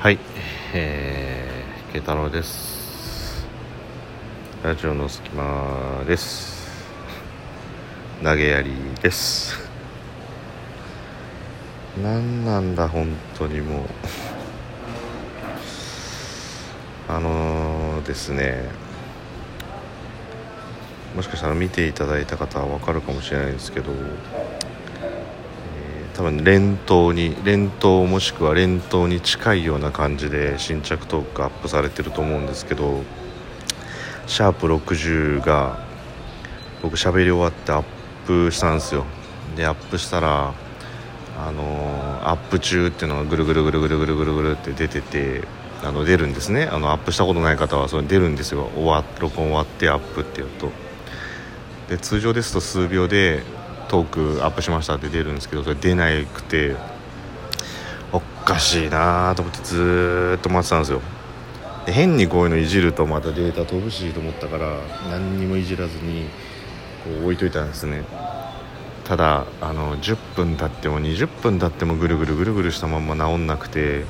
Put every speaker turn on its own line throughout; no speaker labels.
はい、えー、慶太郎です。ラジオの隙間です。投げやりです。なんなんだ、本当にもう。あのー、ですね。もしかしたら見ていただいた方はわかるかもしれないんですけど。多分連投に連投もしくは連投に近いような感じで新着トークがアップされてると思うんですけどシャープ60が僕喋り終わってアップしたんですよ。でアップしたらあのーアップ中っていうのがぐるぐるぐるぐるぐるぐるぐるって出ててあの出るんですね。あのアップしたことない方はそれ出るんですよ。終わ録音終わってアップっていうと。で通常ですと数秒でトークアップしましたって出るんですけどそれ出なくておかしいなと思ってずっと待ってたんですよ。で変にこういうのいじるとまたデータ飛ぶしと思ったから何にもいじらずにこう置いといたんですね。ただあの10分経っても20分経ってもぐるぐるぐるぐるしたまんま治んなくて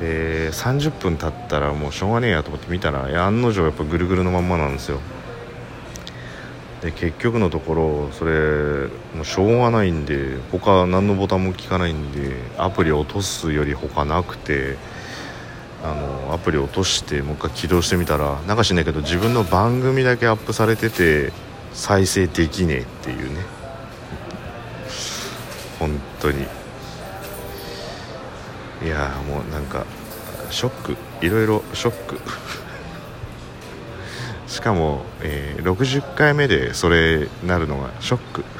で30分経ったらもうしょうがねえやと思って見たら案の定やっぱぐるぐるのまんまなんですよ。で結局のところそれもうしょうがないんで他何のボタンも効かないんでアプリ落とすより他なくてあのアプリ落としてもう一回起動してみたらなんか知んないけど自分の番組だけアップされてて再生できねえっていうね。本当に。いやーもうなんかショック。いろいろショック。しかも、えー60回目でそれなるのがショック。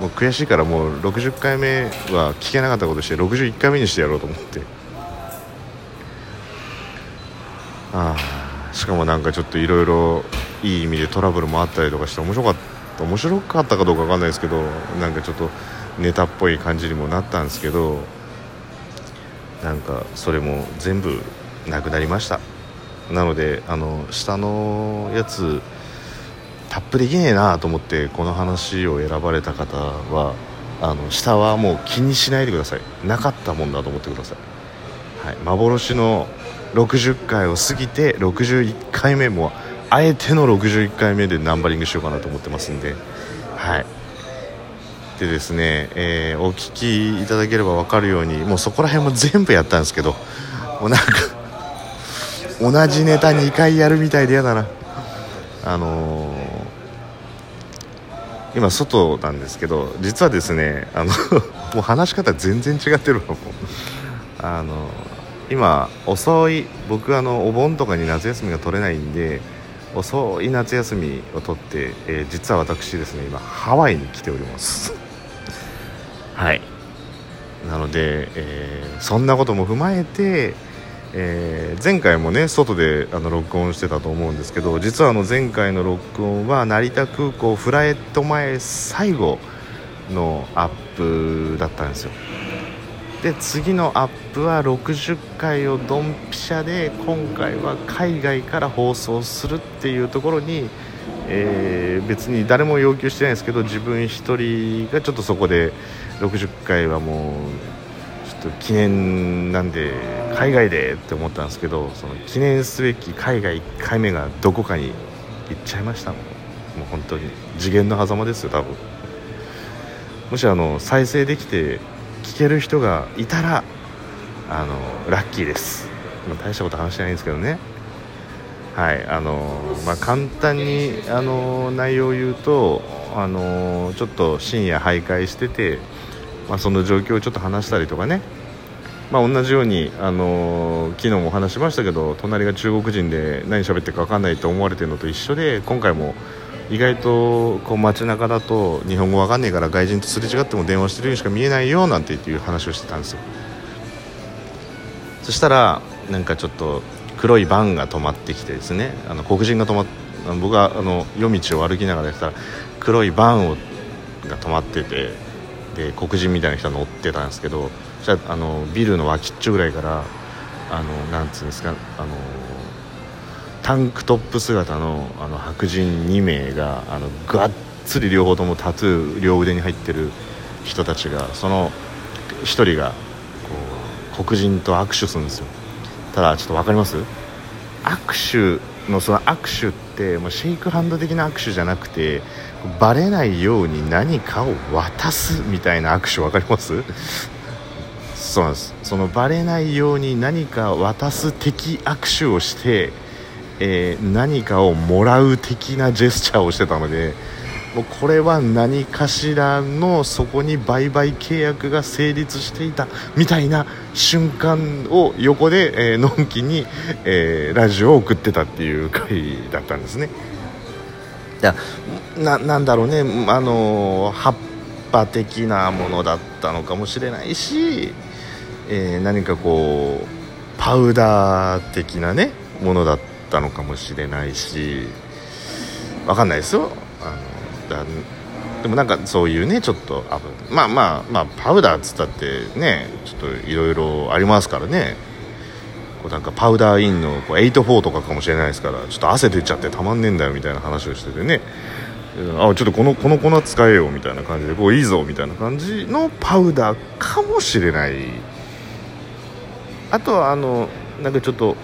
もう悔しいからもう60回目は聞けなかったことして61回目にしてやろうと思って。ああしかもなんかちょっといろいろいい意味でトラブルもあったりとかして面白かった面白かったかどうかわかんないですけどなんかちょっとネタっぽい感じにもなったんですけどなんかそれも全部なくなりました。なのであの下のやつタップできねえなと思ってこの話を選ばれた方はあの下はもう気にしないでください。なかったもんだと思ってください、はい、幻の60回を過ぎて61回目もあえての61回目でナンバリングしようかなと思ってますんで。はい。でですね、えーお聞きいただければ分かるようにもうそこら辺も全部やったんですけどもうなんか同じネタ2回やるみたいで嫌だな。あのー今外なんですけど実はですねあの もう話し方全然違ってるわもう。あの今遅い僕あのお盆とかに夏休みが取れないんで遅い夏休みを取って、えー実は私ですね今ハワイに来ております。はい。なので、えーそんなことも踏まえて、えー前回もね外であの録音してたと思うんですけど実はあの前回の録音は成田空港フライト前最後のアップだったんですよ。で次のアップは60回をドンピシャで今回は海外から放送するっていうところに、えー別に誰も要求してないですけど自分一人がちょっとそこで60回はもうと記念なんで海外でって思ったんですけどその記念すべき海外1回目がどこかに行っちゃいましたもうもう本当に。次元の狭間ですよ多分。もしあの再生できて聞ける人がいたらあのラッキーです。大したこと話してないんですけどね。はいあのまあ、簡単にあの内容を言うとあのちょっと深夜徘徊してて、まあ、その状況をちょっと話したりとかね、まあ、同じようにあの昨日もお話しましたけど隣が中国人で何喋ってるか分かんないと思われてるのと一緒で今回も意外とこう街中だと日本語分かんないから外人とすれ違っても電話してるようにしか見えないよなんていう話をしてたんですよ。そしたらなんかちょっと黒いバンが止まってきてですねあの黒人が止まっ僕はあの夜道を歩きながらやったら黒いバンをが止まっててで黒人みたいな人が乗ってたんですけどそしたらあのビルの脇っちょぐらいからあのなんつうんですかあのタンクトップ姿のあの白人2名があのがっつり両方ともタトゥー両腕に入ってる人たちがその1人がこう黒人と握手するんですよ。ただちょっと分かります？握手のその握手ってもうシェイクハンド的な握手じゃなくてバレないように何かを渡すみたいな握手分かります？そうなんですそのバレないように何か渡す的握手をして、えー、何かをもらう的なジェスチャーをしてたのでもうこれは何かしらのそこに売買契約が成立していたみたいな瞬間を横で、えー、のんきに、えー、ラジオを送ってたっていう回だったんですね。いやななんだろうね、あの葉っぱ的なものだったのかもしれないし、えー、何かこうパウダー的なねものだったのかもしれないし分かんないですよ。あのでもなんかそういうねちょっとまあまあまあパウダーっつったってねちょっといろいろありますからね。こうなんかパウダーインのこう84とかかもしれないですからちょっと汗出ちゃってたまんねえんだよみたいな話をしててね。あちょっとこのこの粉使えよみたいな感じでこういいぞみたいな感じのパウダーかもしれない。あとはあのなんかちょっと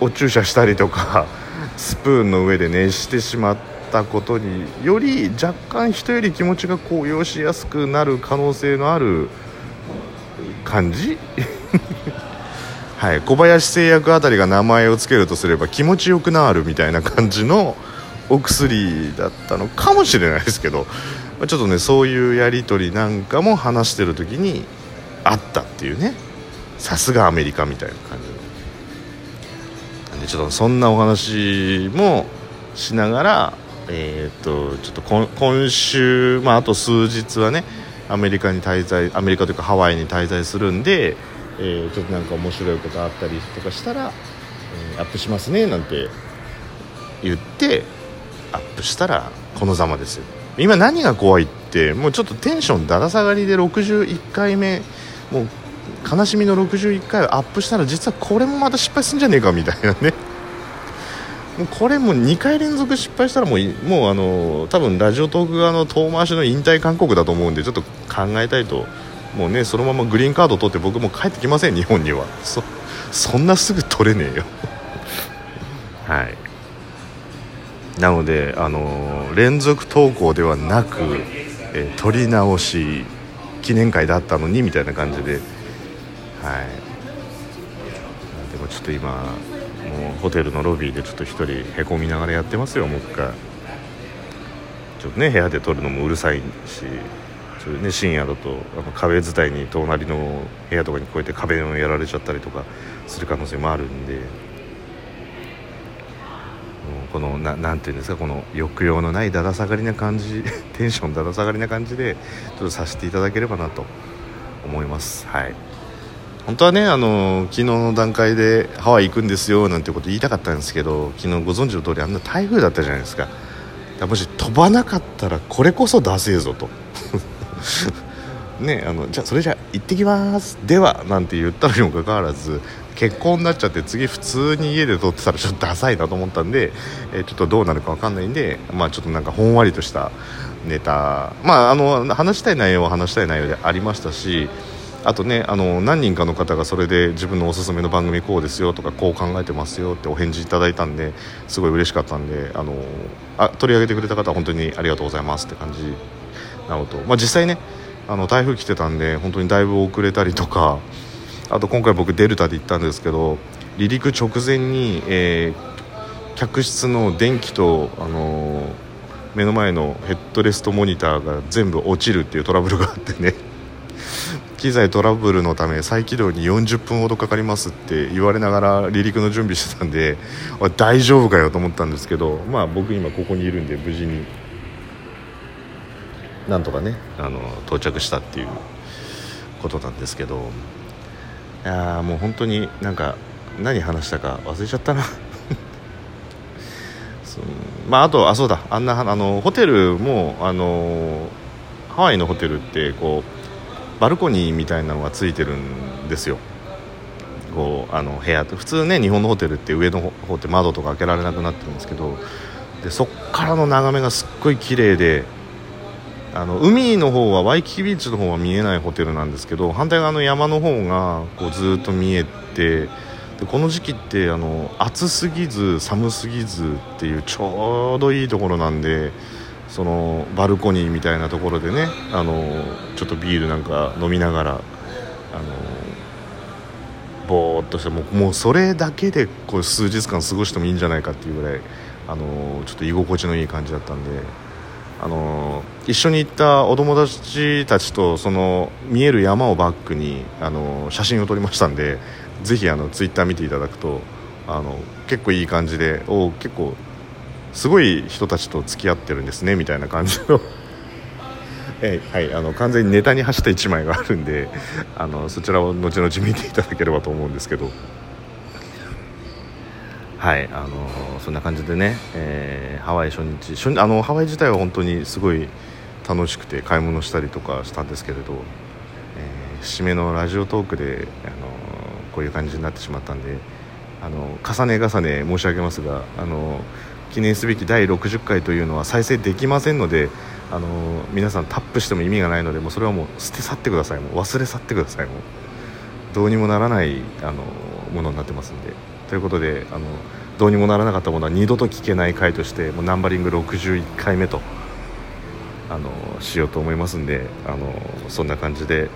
お注射したりとか スプーンの上で熱してしまったことにより若干人より気持ちが高揚しやすくなる可能性のある感じ？はい、小林製薬あたりが名前を付けるとすれば気持ちよくなるみたいな感じのお薬だったのかもしれないですけど ちょっとねそういうやり取りなんかも話してる時にあったっていうね。さすがアメリカみたいな感じなんでちょっとそんなお話もしながらえー、っとちょっと今週、まあ、あと数日はねアメリカに滞在アメリカというかハワイに滞在するんで、えー、ちょっとなんか面白いことあったりとかしたら、えー、アップしますねなんて言ってアップしたらこのざまですよ。今何が怖いってもうちょっとテンションだだ下がりで61回目もう悲しみの61回をアップしたら実はこれもまた失敗するんじゃねえかみたいなね。もうこれも2回連続失敗したらもうもうあの多分ラジオトーク側の遠回しの引退勧告だと思うんでちょっと考えたいともうねそのままグリーンカード取って僕も帰ってきません日本には。そそんなすぐ取れねえよ。はい。なのであの連続投稿ではなく、えー、取り直し記念会だったのにみたいな感じではい。でもちょっと今もうホテルのロビーでちょっと1人へこみながらやってますよもう一回。ちょっとね部屋で撮るのもうるさいしちょね、深夜だとあの壁伝いに隣の部屋とかにこうやって壁をやられちゃったりとかする可能性もあるんで。このななんていうんですかこの抑揚のないだだ下がりな感じ テンションだだ下がりな感じでちょっとさせていただければなと思います。はい。本当はねあの昨日の段階でハワイ行くんですよなんてこと言いたかったんですけど昨日ご存知の通りあんな台風だったじゃないですか。もし飛ばなかったらこれこそダセえぞと。ねあのじゃあそれじゃ行ってきます。ではなんて言ったのにもかかわらず結婚になっちゃって次普通に家で撮ってたらちょっとダサいなと思ったんで、え、ちょっとどうなるか分かんないんでまあちょっとなんかほんわりとしたネタ。まああの話したい内容は話したい内容でありましたしあとねあの何人かの方がそれで自分のおすすめの番組こうですよとかこう考えてますよってお返事いただいたんですごい嬉しかったんであのあ取り上げてくれた方は本当にありがとうございますって感じなのと、まあ、実際ねあの台風来てたんで本当にだいぶ遅れたりとかあと今回僕デルタで行ったんですけど離陸直前に、えー、客室の電気と、あの、目の前のヘッドレストモニターが全部落ちるっていうトラブルがあってね。機材トラブルのため再起動に40分ほどかかりますって言われながら離陸の準備してたんで大丈夫かよと思ったんですけどまあ僕今ここにいるんで無事になんとかねあの到着したっていうことなんですけどいやもう本当になんか何話したか忘れちゃったな。まああとあそうだあんなあのホテルもあのハワイのホテルってこうバルコニーみたいなのがついてるんですよ。こうあの部屋普通ね日本のホテルって上の方って窓とか開けられなくなってるんですけどでそっからの眺めがすっごい綺麗であの海の方はワイキキビーチの方は見えないホテルなんですけど反対側の山の方がこうずっと見えてでこの時期ってあの暑すぎず寒すぎずっていうちょうどいいところなんでそのバルコニーみたいなところでねあのちょっとビールなんか飲みながらあのぼーっとしてもうもうそれだけでこう数日間過ごしてもいいんじゃないかっていうぐらいあのちょっと居心地のいい感じだったんであの一緒に行ったお友達たちとその見える山をバックにあの写真を撮りましたんでぜひあのツイッター見ていただくとあの結構いい感じでお結構すごい人たちと付き合ってるんですねみたいな感じの。えはい、あの完全にネタに走った1枚があるんで あのそちらを後々見ていただければと思うんですけど。はいあのそんな感じでね、えー、ハワイ初日初あのハワイ自体は本当にすごい楽しくて買い物したりとかしたんですけれど、えー、締めのラジオトークであのこういう感じになってしまったんであの重ね重ね申し上げますがあの記念すべき第60回というのは再生できませんのであの皆さんタップしても意味がないのでもうそれはもう捨て去ってください。もう忘れ去ってください。もうどうにもならないあのものになってますんで。ということであのどうにもならなかったものは二度と聞けない回としてもうナンバリング61回目とあのしようと思いますんであのそんな感じで、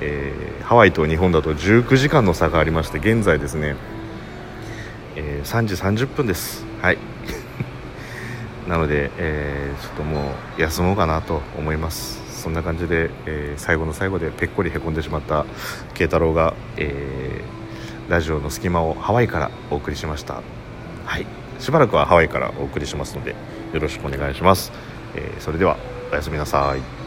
えー、ハワイと日本だと19時間の差がありまして現在ですね、えー、3時30分です。はい。なので、えー、ちょっともう休もうかなと思います。そんな感じで、えー、最後の最後でぺっこりへこんでしまった慶太郎が、えー、ラジオの隙間をハワイからお送りしました。はい。しばらくはハワイからお送りしますのでよろしくお願いします、え、それではおやすみなさい。